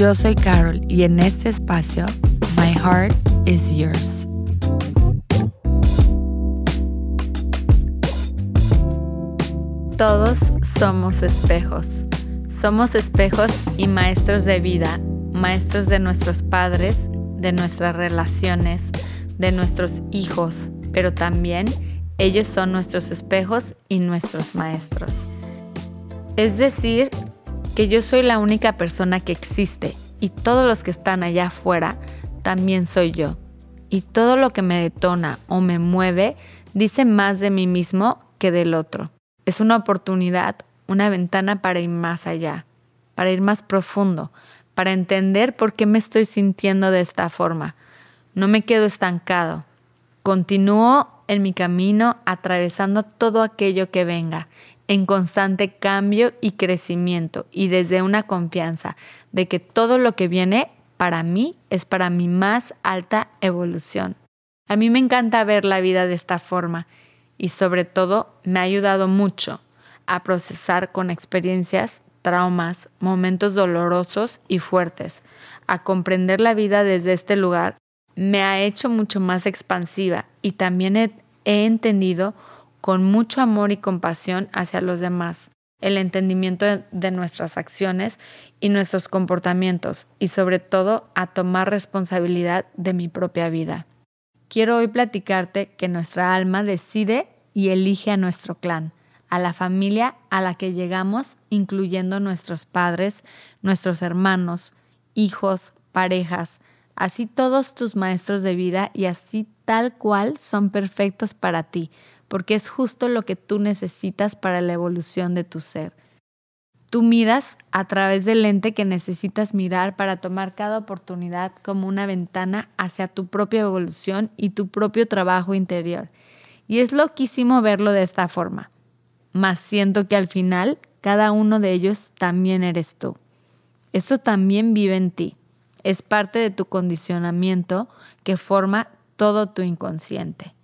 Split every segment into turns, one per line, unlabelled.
Yo soy Carol y en este espacio, My Heart is Yours. Todos somos espejos. Somos espejos y maestros de vida, maestros de nuestros padres, de nuestras relaciones, de nuestros hijos, pero también ellos son nuestros espejos y nuestros maestros. Es decir, que yo soy la única persona que existe y todos los que están allá afuera también soy yo. Y todo lo que me detona o me mueve dice más de mí mismo que del otro. Es una oportunidad, una ventana para ir más allá, para ir más profundo, para entender por qué me estoy sintiendo de esta forma. No me quedo estancado. Continúo en mi camino atravesando todo aquello que venga, en constante cambio y crecimiento y desde una confianza de que todo lo que viene para mí es para mi más alta evolución. A mí me encanta ver la vida de esta forma y sobre todo me ha ayudado mucho a procesar con experiencias, traumas, momentos dolorosos y fuertes, a comprender la vida desde este lugar, me ha hecho mucho más expansiva y también he, entendido con mucho amor y compasión hacia los demás el entendimiento de nuestras acciones y nuestros comportamientos y sobre todo a tomar responsabilidad de mi propia vida. Quiero hoy platicarte que nuestra alma decide y elige a nuestro clan, a la familia a la que llegamos, incluyendo nuestros padres, nuestros hermanos, hijos, parejas, así todos tus maestros de vida y así tal cual son perfectos para ti, porque es justo lo que tú necesitas para la evolución de tu ser. Tú miras a través del lente que necesitas mirar para tomar cada oportunidad como una ventana hacia tu propia evolución y tu propio trabajo interior. Y es loquísimo verlo de esta forma. Mas siento que al final cada uno de ellos también eres tú. Esto también vive en ti. Es parte de tu condicionamiento que forma todo tu inconsciente.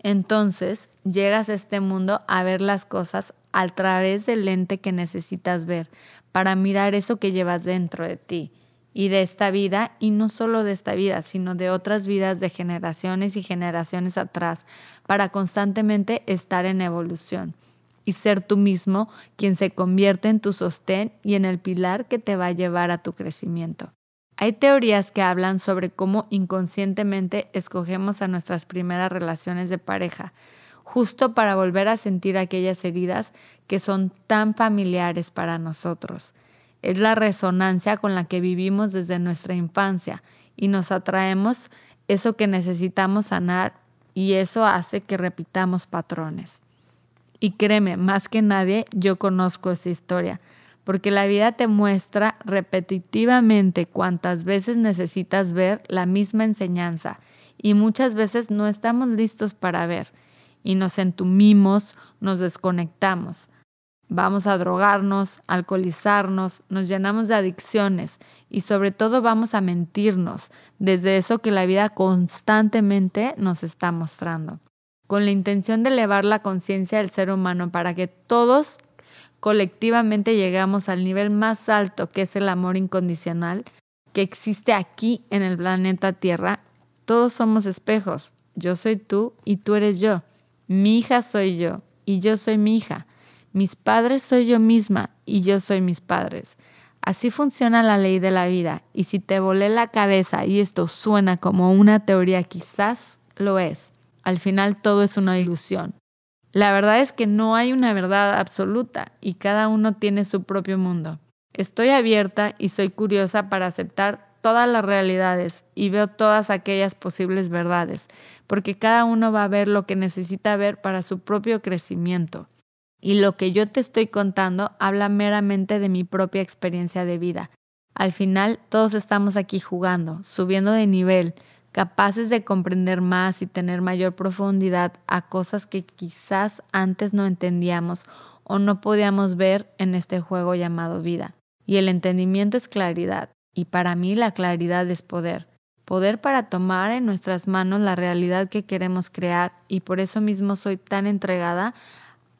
Entonces llegas a este mundo a ver las cosas a través del lente que necesitas ver para mirar eso que llevas dentro de ti y de esta vida, y no solo de esta vida, sino de otras vidas de generaciones y generaciones atrás, para constantemente estar en evolución y ser tú mismo quien se convierte en tu sostén y en el pilar que te va a llevar a tu crecimiento. Hay teorías que hablan sobre cómo inconscientemente escogemos a nuestras primeras relaciones de pareja, justo para volver a sentir aquellas heridas que son tan familiares para nosotros. Es la resonancia con la que vivimos desde nuestra infancia y nos atraemos eso que necesitamos sanar y eso hace que repitamos patrones. Y créeme, más que nadie, yo conozco esa historia, porque la vida te muestra repetitivamente cuántas veces necesitas ver la misma enseñanza y muchas veces no estamos listos para ver y nos entumimos, nos desconectamos. Vamos a drogarnos, alcoholizarnos, nos llenamos de adicciones y sobre todo vamos a mentirnos desde eso que la vida constantemente nos está mostrando, con la intención de elevar la conciencia del ser humano para que todos colectivamente lleguemos al nivel más alto que es el amor incondicional que existe aquí en el planeta Tierra. Todos somos espejos. Yo soy tú y tú eres yo. Mi hija soy yo y yo soy mi hija. Mis padres soy yo misma y yo soy mis padres. Así funciona la ley de la vida y si te volé la cabeza y esto suena como una teoría, quizás lo es. Al final todo es una ilusión. La verdad es que no hay una verdad absoluta y cada uno tiene su propio mundo. Estoy abierta y soy curiosa para aceptar todas las realidades y veo todas aquellas posibles verdades, porque cada uno va a ver lo que necesita ver para su propio crecimiento. Y lo que yo te estoy contando habla meramente de mi propia experiencia de vida, Al final todos estamos aquí jugando, subiendo de nivel, capaces de comprender más y tener mayor profundidad a cosas que quizás antes no entendíamos o no podíamos ver en este juego llamado vida. Y el entendimiento es claridad, y para mí la claridad es poder. Poder para tomar en nuestras manos la realidad que queremos crear y por eso mismo soy tan entregada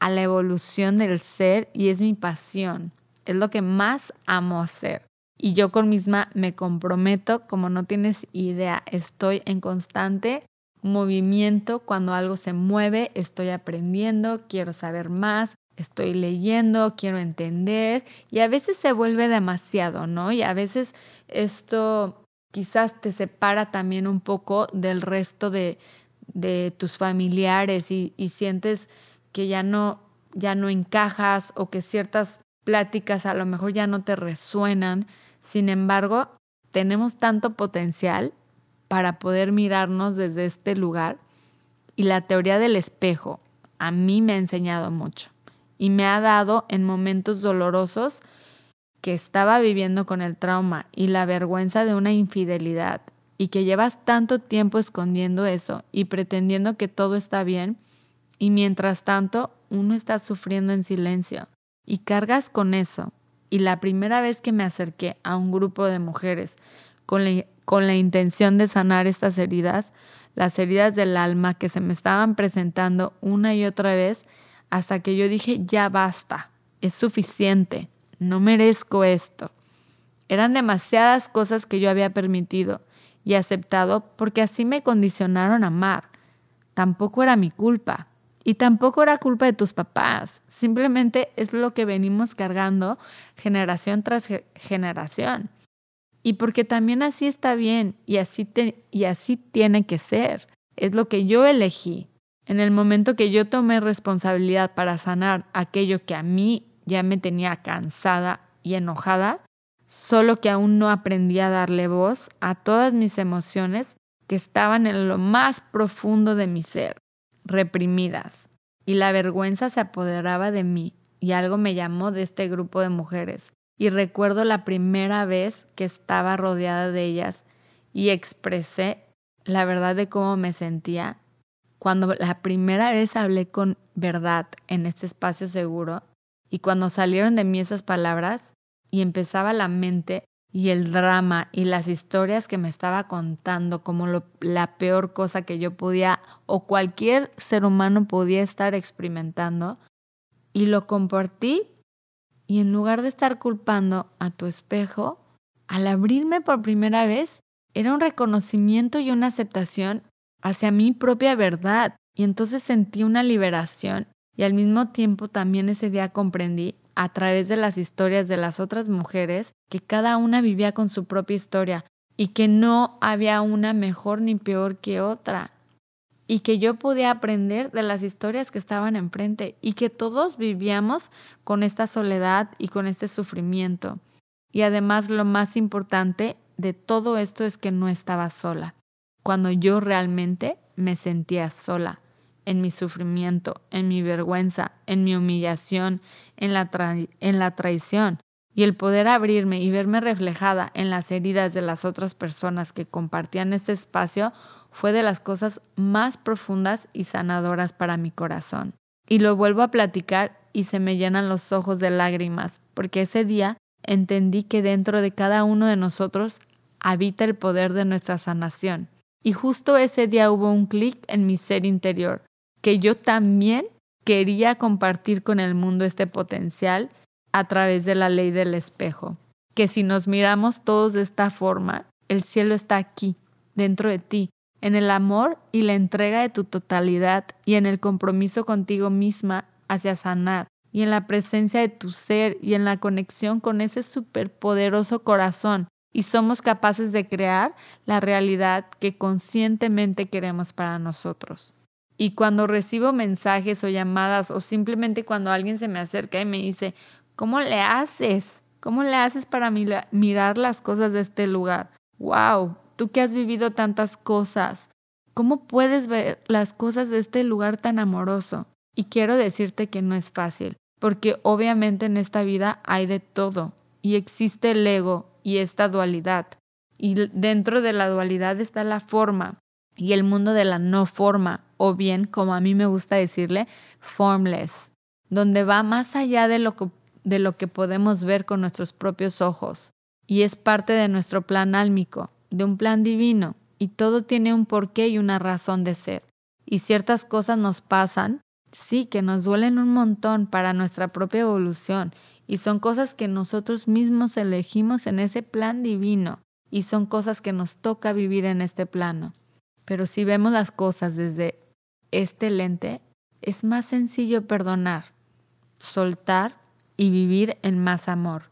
a la evolución del ser y es mi pasión. Es lo que más amo hacer. Y yo con misma me comprometo, como no tienes idea, estoy en constante movimiento. Cuando algo se mueve, estoy aprendiendo, quiero saber más, estoy leyendo, quiero entender y a veces se vuelve demasiado, ¿no? Y a veces esto quizás te separa también un poco del resto de, tus familiares y, y, sientes que ya no, ya no encajas o que ciertas pláticas a lo mejor ya no te resuenan. Sin embargo, tenemos tanto potencial para poder mirarnos desde este lugar y la teoría del espejo a mí me ha enseñado mucho y me ha dado en momentos dolorosos que estaba viviendo con el trauma y la vergüenza de una infidelidad y que llevas tanto tiempo escondiendo eso y pretendiendo que todo está bien y mientras tanto uno está sufriendo en silencio y cargas con eso. Y la primera vez que me acerqué a un grupo de mujeres con la, con la intención de sanar estas heridas, las heridas del alma que se me estaban presentando una y otra vez, hasta que yo dije, ya basta, es suficiente no merezco esto. Eran demasiadas cosas que yo había permitido y aceptado porque así me condicionaron a amar. Tampoco era mi culpa. Y tampoco era culpa de tus papás. Simplemente es lo que venimos cargando generación tras generación. Y porque también así está bien y así, y así tiene que ser. Es lo que yo elegí. En el momento que yo tomé responsabilidad para sanar aquello que a mí ya me tenía cansada y enojada, solo que aún no aprendí a darle voz a todas mis emociones que estaban en lo más profundo de mi ser, reprimidas. Y la vergüenza se apoderaba de mí y algo me llamó de este grupo de mujeres. Y recuerdo la primera vez que estaba rodeada de ellas y expresé la verdad de cómo me sentía. Cuando la primera vez hablé con verdad en este espacio seguro, y cuando salieron de mí esas palabras y empezaba la mente y el drama y las historias que me estaba contando como la peor cosa que yo podía o cualquier ser humano podía estar experimentando, y lo compartí y en lugar de estar culpando a tu espejo, al abrirme por primera vez, era un reconocimiento y una aceptación hacia mi propia verdad. Y entonces sentí una liberación y al mismo tiempo también ese día comprendí a través de las historias de las otras mujeres que cada una vivía con su propia historia y que no había una mejor ni peor que otra y que yo podía aprender de las historias que estaban enfrente y que todos vivíamos con esta soledad y con este sufrimiento. Y además lo más importante de todo esto es que no estaba sola, cuando yo realmente me sentía sola en mi sufrimiento, en mi vergüenza, en mi humillación, en la, en la traición. Y el poder abrirme y verme reflejada en las heridas de las otras personas que compartían este espacio fue de las cosas más profundas y sanadoras para mi corazón. Y lo vuelvo a platicar y se me llenan los ojos de lágrimas, porque ese día entendí que dentro de cada uno de nosotros habita el poder de nuestra sanación. Y justo ese día hubo un clic en mi ser interior, que yo también quería compartir con el mundo este potencial a través de la ley del espejo. Que si nos miramos todos de esta forma, el cielo está aquí, dentro de ti, en el amor y la entrega de tu totalidad y en el compromiso contigo misma hacia sanar y en la presencia de tu ser y en la conexión con ese superpoderoso corazón y somos capaces de crear la realidad que conscientemente queremos para nosotros. Y cuando recibo mensajes o llamadas o simplemente cuando alguien se me acerca y me dice, ¿cómo le haces? ¿Cómo le haces para mirar las cosas de este lugar? ¡Wow! Tú que has vivido tantas cosas, ¿cómo puedes ver las cosas de este lugar tan amoroso? Y quiero decirte que no es fácil, porque obviamente en esta vida hay de todo y existe el ego y esta dualidad. Y dentro de la dualidad está la forma y el mundo de la no forma, o bien, como a mí me gusta decirle, formless, donde va más allá de lo que, de lo que podemos ver con nuestros propios ojos. Y es parte de nuestro plan álmico, de un plan divino, y todo tiene un porqué y una razón de ser. Y ciertas cosas nos pasan, sí, que nos duelen un montón para nuestra propia evolución, y son cosas que nosotros mismos elegimos en ese plan divino, y son cosas que nos toca vivir en este plano. Pero si vemos las cosas desde este lente, es más sencillo perdonar, soltar y vivir en más amor.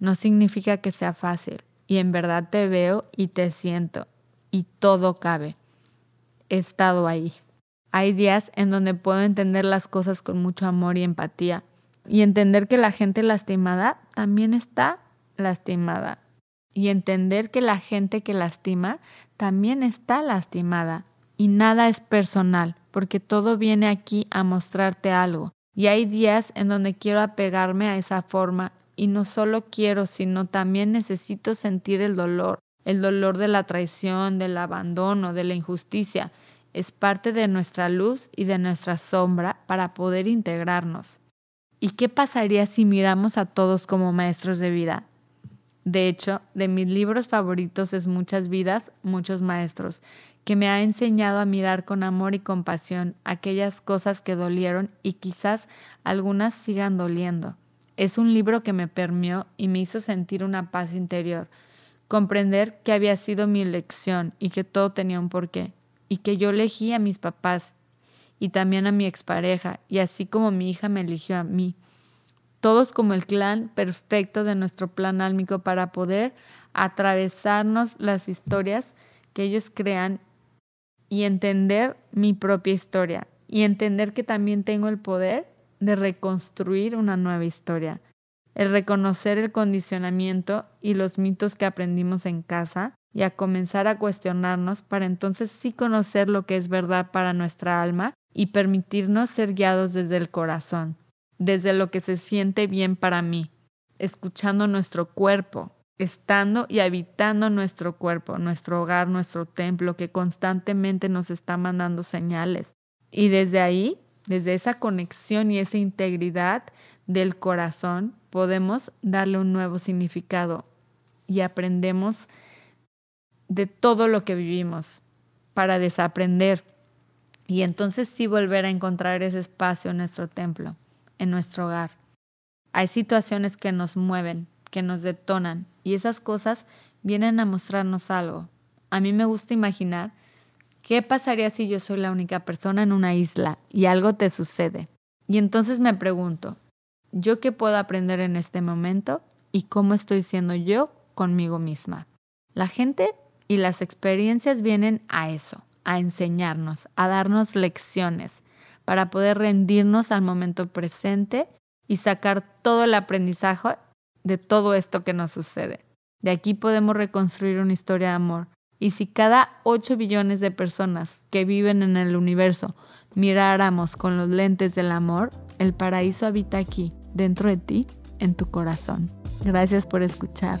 No significa que sea fácil, y en verdad te veo y te siento, y todo cabe. He estado ahí. Hay días en donde puedo entender las cosas con mucho amor y empatía, y entender que la gente lastimada también está lastimada. Y entender que la gente que lastima también está lastimada. Y nada es personal, porque todo viene aquí a mostrarte algo. Y hay días en donde quiero apegarme a esa forma y no solo quiero, sino también necesito sentir el dolor, el dolor de la traición, del abandono, de la injusticia. Es parte de nuestra luz y de nuestra sombra para poder integrarnos. ¿Y qué pasaría si miramos a todos como maestros de vida? De hecho, de mis libros favoritos es Muchas vidas, muchos maestros, que me ha enseñado a mirar con amor y compasión aquellas cosas que dolieron y quizás algunas sigan doliendo. Es un libro que me permeó y me hizo sentir una paz interior, comprender que había sido mi elección y que todo tenía un porqué, y que yo elegí a mis papás y también a mi expareja, y así como mi hija me eligió a mí. Todos como el clan perfecto de nuestro plan álmico para poder atravesarnos las historias que ellos crean y entender mi propia historia y entender que también tengo el poder de reconstruir una nueva historia. El reconocer el condicionamiento y los mitos que aprendimos en casa y a comenzar a cuestionarnos para entonces sí conocer lo que es verdad para nuestra alma y permitirnos ser guiados desde el corazón, desde lo que se siente bien para mí, escuchando nuestro cuerpo, estando y habitando nuestro cuerpo, nuestro hogar, nuestro templo, que constantemente nos está mandando señales. Y desde ahí, desde esa conexión y esa integridad del corazón, podemos darle un nuevo significado y aprendemos de todo lo que vivimos para desaprender y entonces sí volver a encontrar ese espacio en nuestro templo, en nuestro hogar. Hay situaciones que nos mueven, que nos detonan y esas cosas vienen a mostrarnos algo. A mí me gusta imaginar qué pasaría si yo soy la única persona en una isla y algo te sucede. Y entonces me pregunto, ¿yo qué puedo aprender en este momento y cómo estoy siendo yo conmigo misma? La gente y las experiencias vienen a eso, a enseñarnos, a darnos lecciones, para poder rendirnos al momento presente y sacar todo el aprendizaje de todo esto que nos sucede. De aquí podemos reconstruir una historia de amor. Y si cada 8 billones de personas que viven en el universo miráramos con los lentes del amor, el paraíso habita aquí, dentro de ti, en tu corazón. Gracias por escuchar.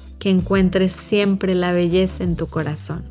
Que encuentres siempre la belleza en tu corazón.